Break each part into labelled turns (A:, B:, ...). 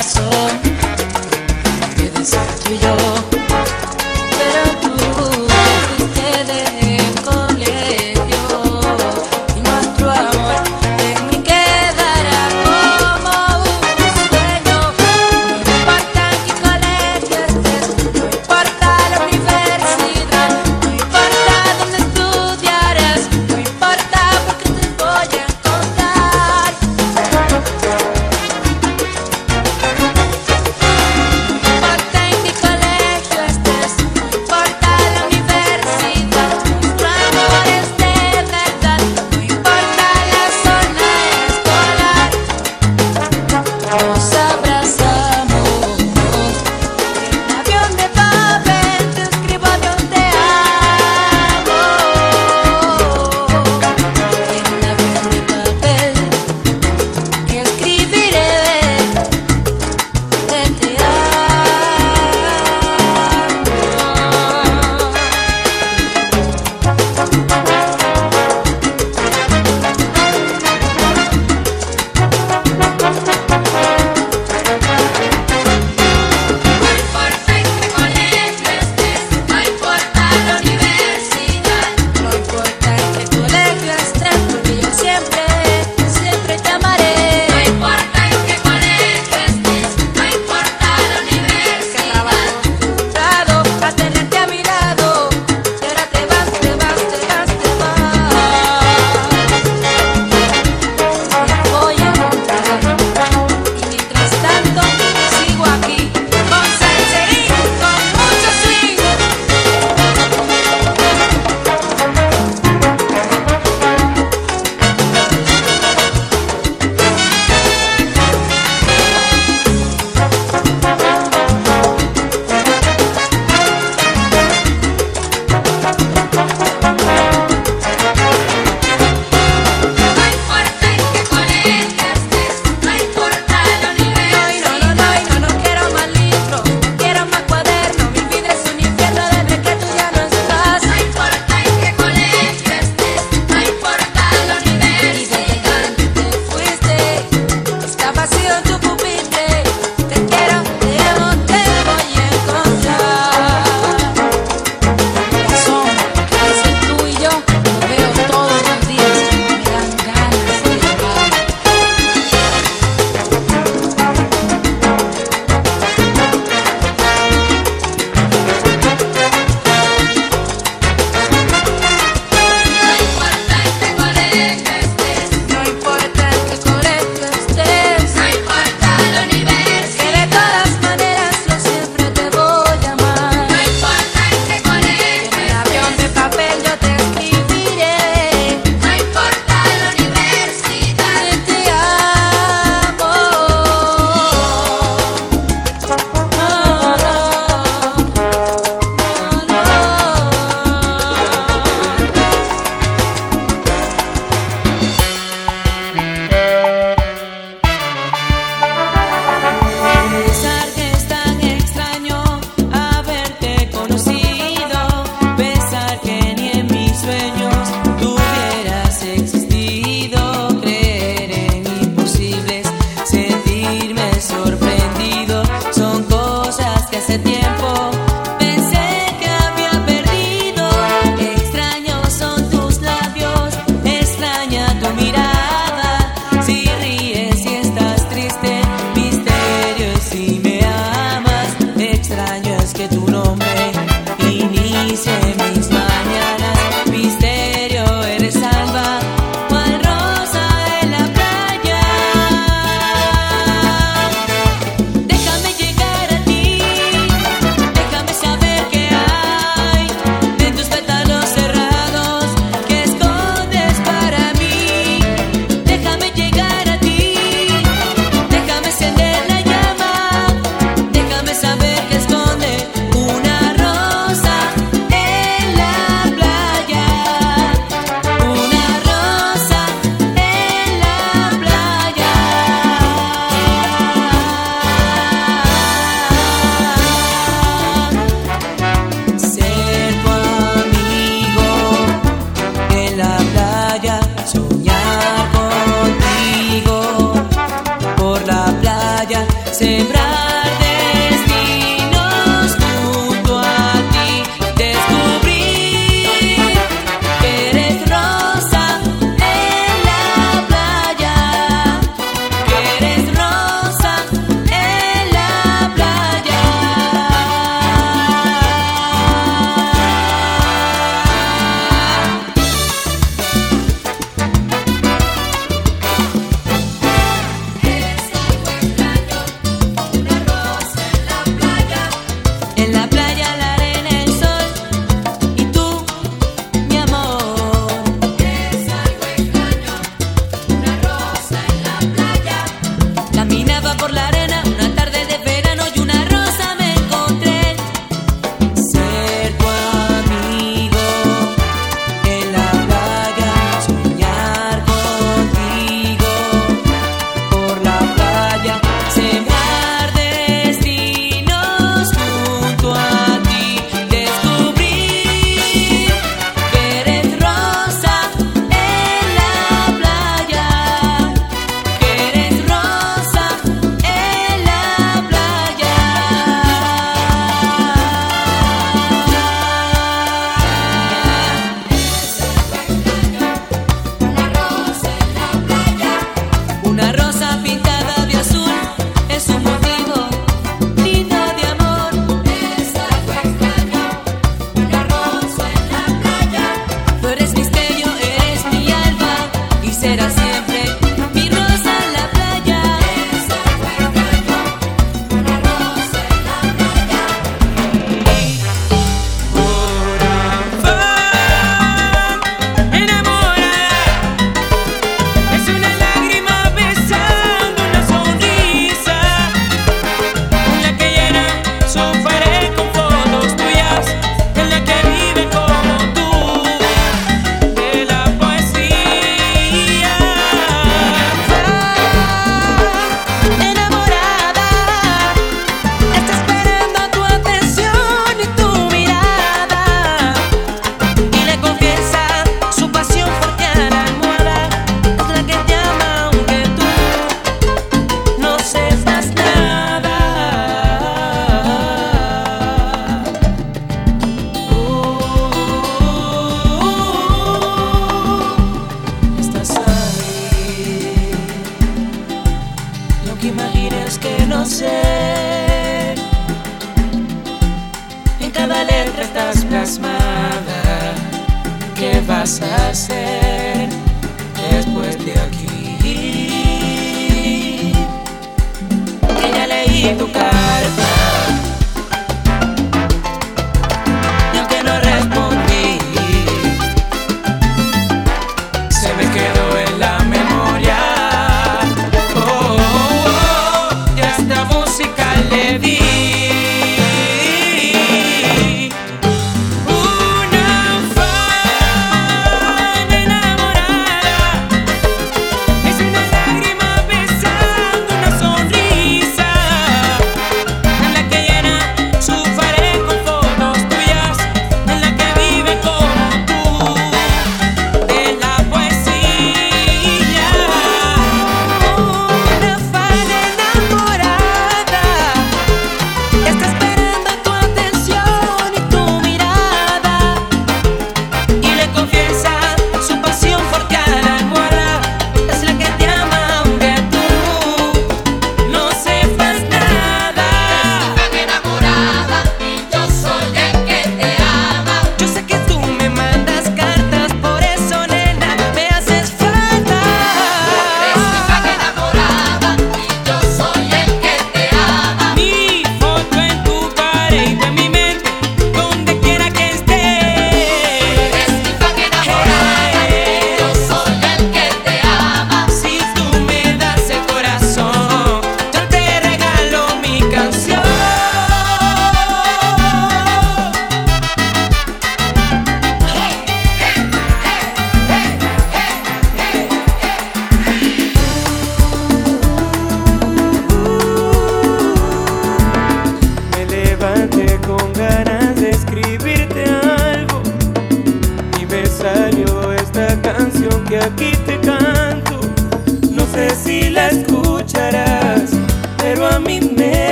A: coração.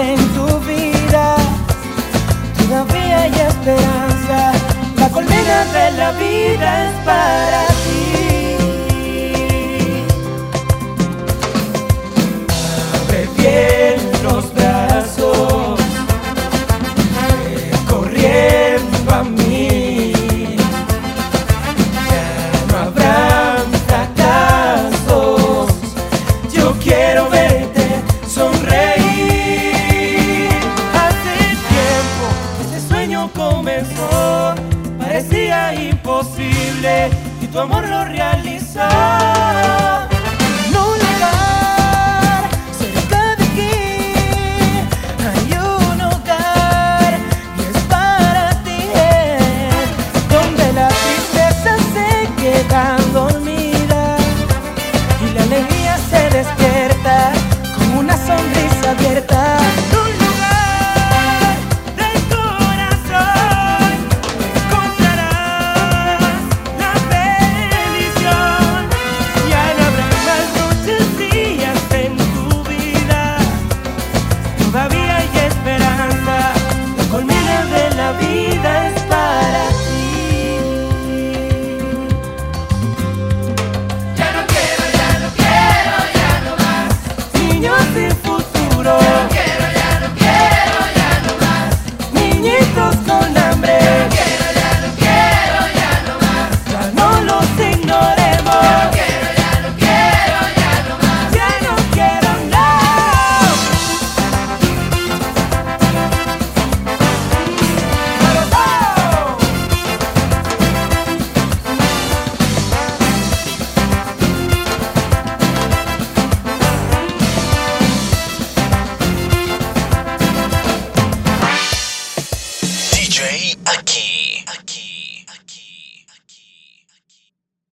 A: en tu vida. Todavía hay esperanza, la colmena de la vida es para. Tu amor
B: lo realizó.